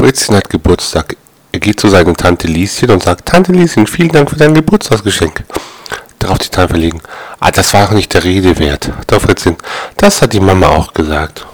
Fritzchen hat Geburtstag. Er geht zu seiner Tante Lieschen und sagt, Tante Lieschen, vielen Dank für dein Geburtstagsgeschenk. Darauf die Tante verlegen. Ah, das war auch nicht der Rede wert. Doch Fritzchen, das hat die Mama auch gesagt.